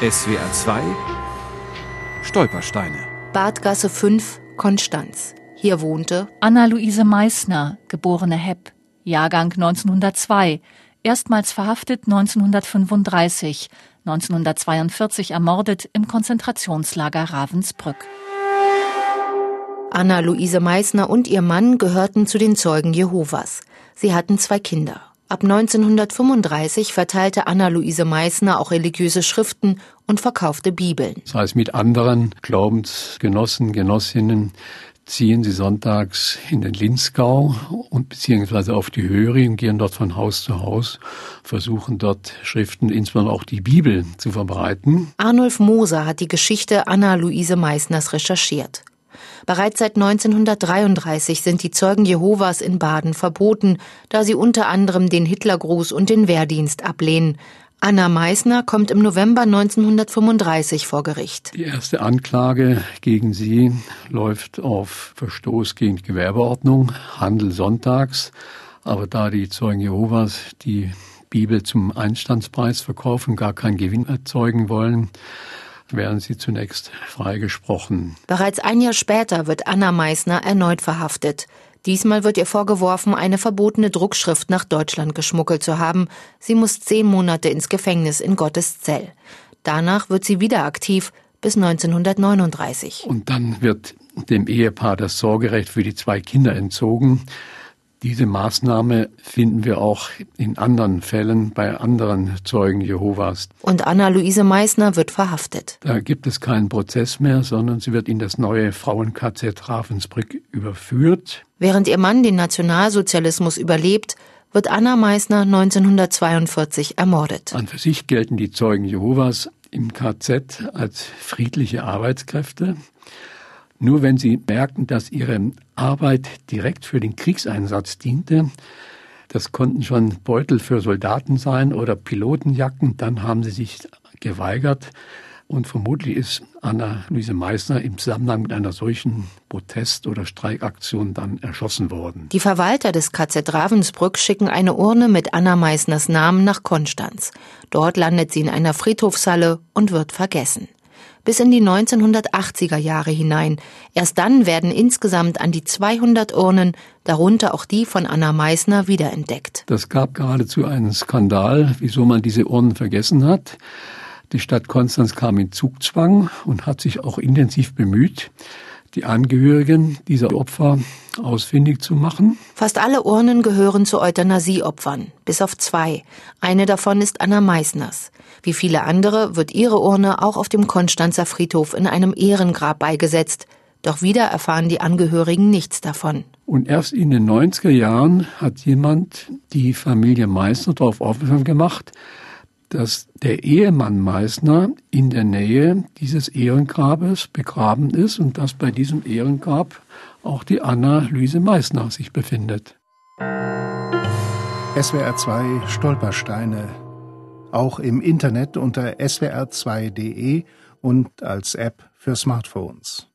SWR 2 Stolpersteine. Badgasse 5, Konstanz. Hier wohnte Anna-Luise Meissner, geborene Hepp, Jahrgang 1902, erstmals verhaftet 1935, 1942 ermordet im Konzentrationslager Ravensbrück. Anna-Luise Meissner und ihr Mann gehörten zu den Zeugen Jehovas. Sie hatten zwei Kinder. Ab 1935 verteilte Anna-Luise Meissner auch religiöse Schriften und verkaufte Bibeln. Das heißt, mit anderen Glaubensgenossen, Genossinnen ziehen sie sonntags in den Linzgau und beziehungsweise auf die Höri und gehen dort von Haus zu Haus, versuchen dort Schriften, insbesondere auch die Bibel, zu verbreiten. Arnulf Moser hat die Geschichte Anna-Luise Meissners recherchiert. Bereits seit 1933 sind die Zeugen Jehovas in Baden verboten, da sie unter anderem den Hitlergruß und den Wehrdienst ablehnen. Anna Meissner kommt im November 1935 vor Gericht. Die erste Anklage gegen sie läuft auf Verstoß gegen Gewerbeordnung, Handel sonntags. Aber da die Zeugen Jehovas die Bibel zum Einstandspreis verkaufen, gar keinen Gewinn erzeugen wollen, werden sie zunächst freigesprochen. Bereits ein Jahr später wird Anna Meissner erneut verhaftet. Diesmal wird ihr vorgeworfen, eine verbotene Druckschrift nach Deutschland geschmuggelt zu haben. Sie muss zehn Monate ins Gefängnis in Gottes Zell. Danach wird sie wieder aktiv bis 1939. Und dann wird dem Ehepaar das Sorgerecht für die zwei Kinder entzogen. Diese Maßnahme finden wir auch in anderen Fällen bei anderen Zeugen Jehovas. Und Anna-Luise Meissner wird verhaftet. Da gibt es keinen Prozess mehr, sondern sie wird in das neue Frauen-KZ Ravensbrück überführt. Während ihr Mann den Nationalsozialismus überlebt, wird Anna Meissner 1942 ermordet. An für sich gelten die Zeugen Jehovas im KZ als friedliche Arbeitskräfte. Nur wenn sie merken, dass ihre Arbeit direkt für den Kriegseinsatz diente, das konnten schon Beutel für Soldaten sein oder Pilotenjacken, dann haben sie sich geweigert. Und vermutlich ist Anna-Luise Meissner im Zusammenhang mit einer solchen Protest- oder Streikaktion dann erschossen worden. Die Verwalter des KZ Ravensbrück schicken eine Urne mit Anna Meissners Namen nach Konstanz. Dort landet sie in einer Friedhofshalle und wird vergessen bis in die 1980er Jahre hinein. Erst dann werden insgesamt an die 200 Urnen, darunter auch die von Anna Meissner, wiederentdeckt. Das gab geradezu einen Skandal, wieso man diese Urnen vergessen hat. Die Stadt Konstanz kam in Zugzwang und hat sich auch intensiv bemüht, die Angehörigen dieser Opfer ausfindig zu machen. Fast alle Urnen gehören zu Euthanasieopfern, bis auf zwei. Eine davon ist Anna Meissners. Wie viele andere wird ihre Urne auch auf dem Konstanzer Friedhof in einem Ehrengrab beigesetzt. Doch wieder erfahren die Angehörigen nichts davon. Und erst in den 90er Jahren hat jemand die Familie Meissner darauf aufmerksam gemacht, dass der Ehemann Meissner in der Nähe dieses Ehrengrabes begraben ist und dass bei diesem Ehrengrab auch die Anna Luise Meissner sich befindet. SWR 2 Stolpersteine. Auch im Internet unter swr2.de und als App für Smartphones.